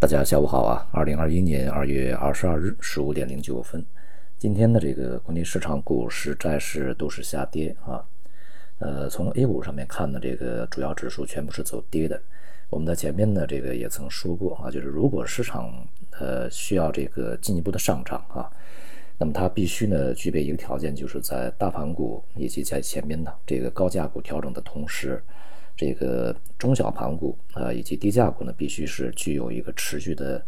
大家下午好啊！二零二一年二月二十二日十五点零九分，今天的这个国内市场股市债市都是下跌啊。呃，从 A 股上面看呢，这个主要指数全部是走跌的。我们在前面呢，这个也曾说过啊，就是如果市场呃需要这个进一步的上涨啊，那么它必须呢具备一个条件，就是在大盘股以及在前面的这个高价股调整的同时。这个中小盘股啊，以及低价股呢，必须是具有一个持续的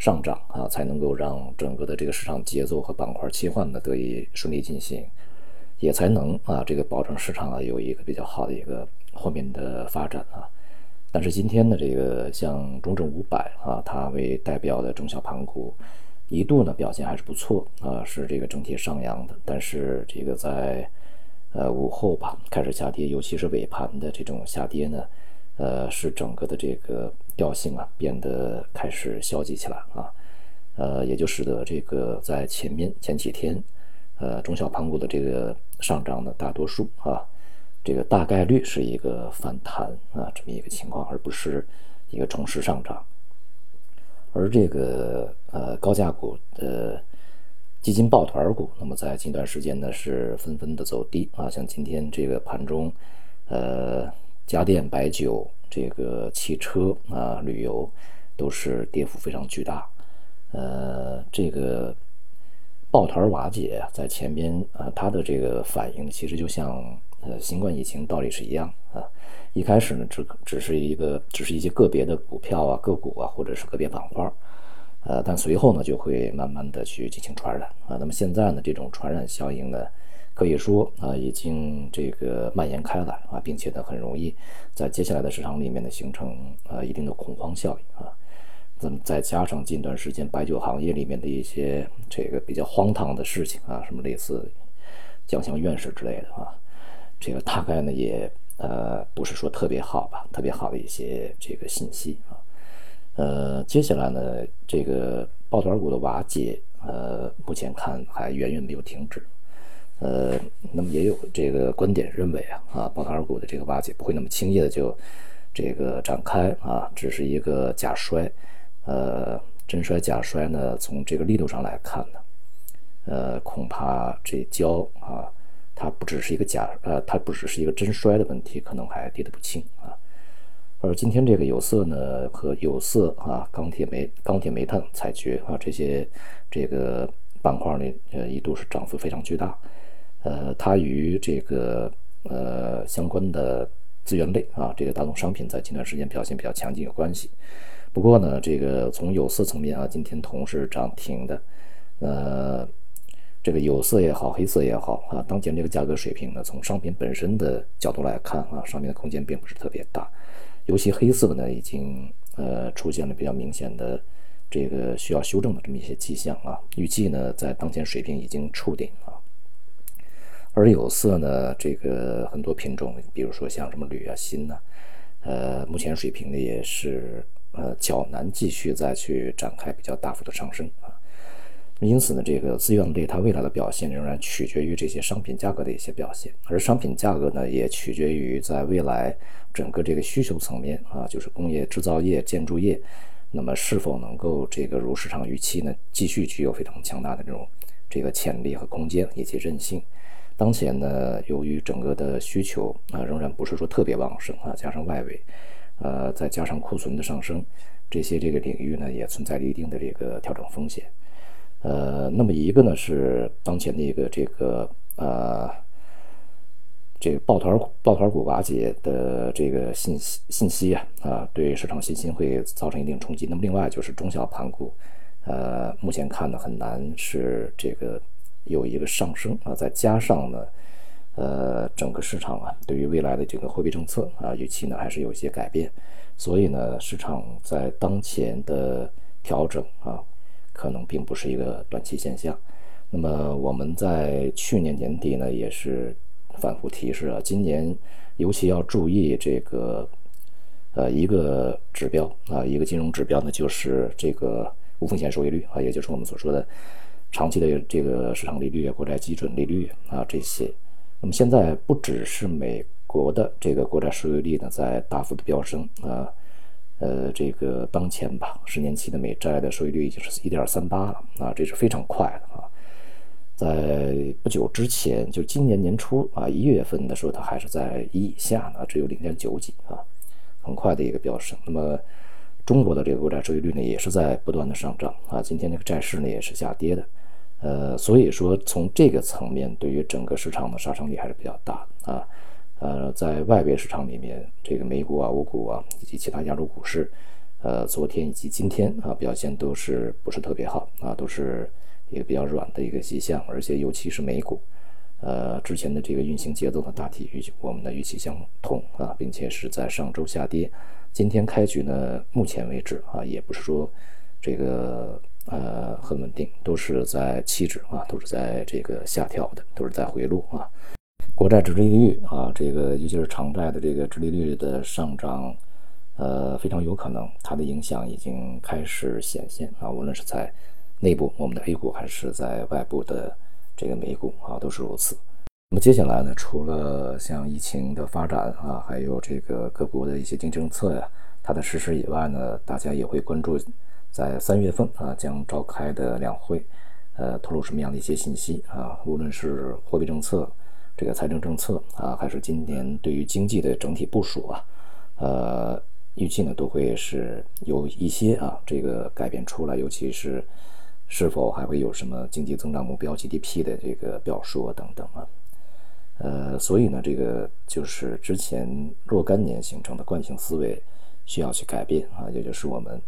上涨啊，才能够让整个的这个市场节奏和板块切换呢得以顺利进行，也才能啊这个保证市场啊有一个比较好的一个后面的发展啊。但是今天的，这个像中证五百啊，它为代表的中小盘股一度呢表现还是不错啊，是这个整体上扬的，但是这个在。呃，午后吧开始下跌，尤其是尾盘的这种下跌呢，呃，使整个的这个调性啊变得开始消极起来啊，呃，也就使得这个在前面前几天，呃，中小盘股的这个上涨的大多数啊，这个大概率是一个反弹啊这么一个情况，而不是一个重拾上涨，而这个呃高价股的。基金抱团股，那么在近段时间呢是纷纷的走低啊，像今天这个盘中，呃，家电、白酒、这个汽车啊、旅游都是跌幅非常巨大，呃，这个抱团瓦解在前边啊，它的这个反应其实就像呃新冠疫情道理是一样啊，一开始呢只只是一个只是一些个别的股票啊、个股啊，或者是个别板块。呃，但随后呢，就会慢慢的去进行传染啊。那么现在呢，这种传染效应呢，可以说啊，已经这个蔓延开来啊，并且呢，很容易在接下来的市场里面呢，形成啊一定的恐慌效应啊。那么再加上近段时间白酒行业里面的一些这个比较荒唐的事情啊，什么类似将相院士之类的啊，这个大概呢也呃不是说特别好吧，特别好的一些这个信息啊。呃，接下来呢，这个抱团股的瓦解，呃，目前看还远远没有停止。呃，那么也有这个观点认为啊，啊，抱团股的这个瓦解不会那么轻易的就这个展开啊，只是一个假摔。呃，真摔假摔呢，从这个力度上来看呢，呃，恐怕这跤啊，它不只是一个假，呃，它不只是一个真摔的问题，可能还跌得不轻啊。而今天这个有色呢和有色啊钢铁煤钢铁煤炭采掘啊这些这个板块呢呃一度是涨幅非常巨大，呃它与这个呃相关的资源类啊这个大宗商品在近段时间表现比较强劲有关系。不过呢这个从有色层面啊今天铜是涨停的，呃这个有色也好黑色也好啊当前这个价格水平呢从商品本身的角度来看啊上面的空间并不是特别大。尤其黑色呢，已经呃出现了比较明显的这个需要修正的这么一些迹象啊。预计呢，在当前水平已经触顶啊。而有色呢，这个很多品种，比如说像什么铝啊、锌呢，呃，目前水平呢也是呃较难继续再去展开比较大幅的上升啊。因此呢，这个资源类它未来的表现仍然取决于这些商品价格的一些表现，而商品价格呢，也取决于在未来整个这个需求层面啊，就是工业制造业、建筑业，那么是否能够这个如市场预期呢，继续具有非常强大的这种这个潜力和空间以及韧性。当前呢，由于整个的需求啊仍然不是说特别旺盛啊，加上外围，呃，再加上库存的上升，这些这个领域呢，也存在着一定的这个调整风险。呃，那么一个呢是当前的一个这个呃，这个抱团抱团股瓦解的这个信息信息啊啊，对市场信心会造成一定冲击。那么另外就是中小盘股，呃，目前看呢很难是这个有一个上升啊，再加上呢，呃，整个市场啊对于未来的这个货币政策啊预期呢还是有一些改变，所以呢市场在当前的调整啊。可能并不是一个短期现象。那么我们在去年年底呢，也是反复提示啊，今年尤其要注意这个呃一个指标啊，一个金融指标呢，就是这个无风险收益率啊，也就是我们所说的长期的这个市场利率、国债基准利率啊这些。那么现在不只是美国的这个国债收益率呢在大幅的飙升啊。呃，这个当前吧，十年期的美债的收益率已经是一点三八了啊，这是非常快的啊。在不久之前，就今年年初啊，一月份的时候，它还是在一以下呢，只有零点九几啊，很快的一个飙升。那么，中国的这个国债收益率呢，也是在不断的上涨啊。今天这个债市呢，也是下跌的。呃，所以说从这个层面，对于整个市场的杀伤力还是比较大啊。呃，在外围市场里面，这个美股啊、欧股啊以及其他亚洲股市，呃，昨天以及今天啊表现都是不是特别好啊，都是一个比较软的一个迹象，而且尤其是美股，呃，之前的这个运行节奏呢大体与我们的预期相同啊，并且是在上周下跌，今天开局呢，目前为止啊，也不是说这个呃很稳定，都是在期指啊，都是在这个下调的，都是在回落啊。国债殖利率啊，这个尤其是长债的这个殖利率的上涨，呃，非常有可能它的影响已经开始显现啊。无论是在内部我们的 A 股，还是在外部的这个美股啊，都是如此。那么接下来呢，除了像疫情的发展啊，还有这个各国的一些经济政策呀，它的实施以外呢，大家也会关注在三月份啊将召开的两会，呃，透露什么样的一些信息啊？无论是货币政策。这个财政政策啊，还是今年对于经济的整体部署啊，呃，预计呢都会是有一些啊这个改变出来，尤其是是否还会有什么经济增长目标 GDP 的这个表述等等啊，呃，所以呢，这个就是之前若干年形成的惯性思维需要去改变啊，也就是我们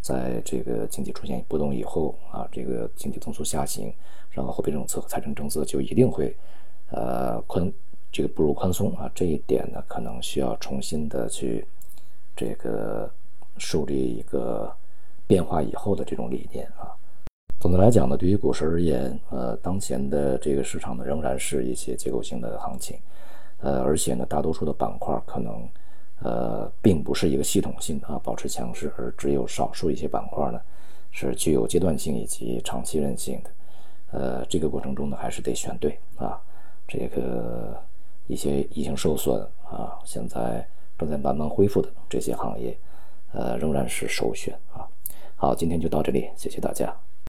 在这个经济出现波动以后啊，这个经济增速下行，然后货币政策和财政政策就一定会。呃，宽这个步入宽松啊，这一点呢，可能需要重新的去这个树立一个变化以后的这种理念啊。总的来讲呢，对于股市而言，呃，当前的这个市场呢，仍然是一些结构性的行情，呃，而且呢，大多数的板块可能呃，并不是一个系统性的啊保持强势，而只有少数一些板块呢，是具有阶段性以及长期韧性的。呃，这个过程中呢，还是得选对啊。这个一些已经受损啊，现在正在慢慢恢复的这些行业，呃，仍然是首选啊。好，今天就到这里，谢谢大家。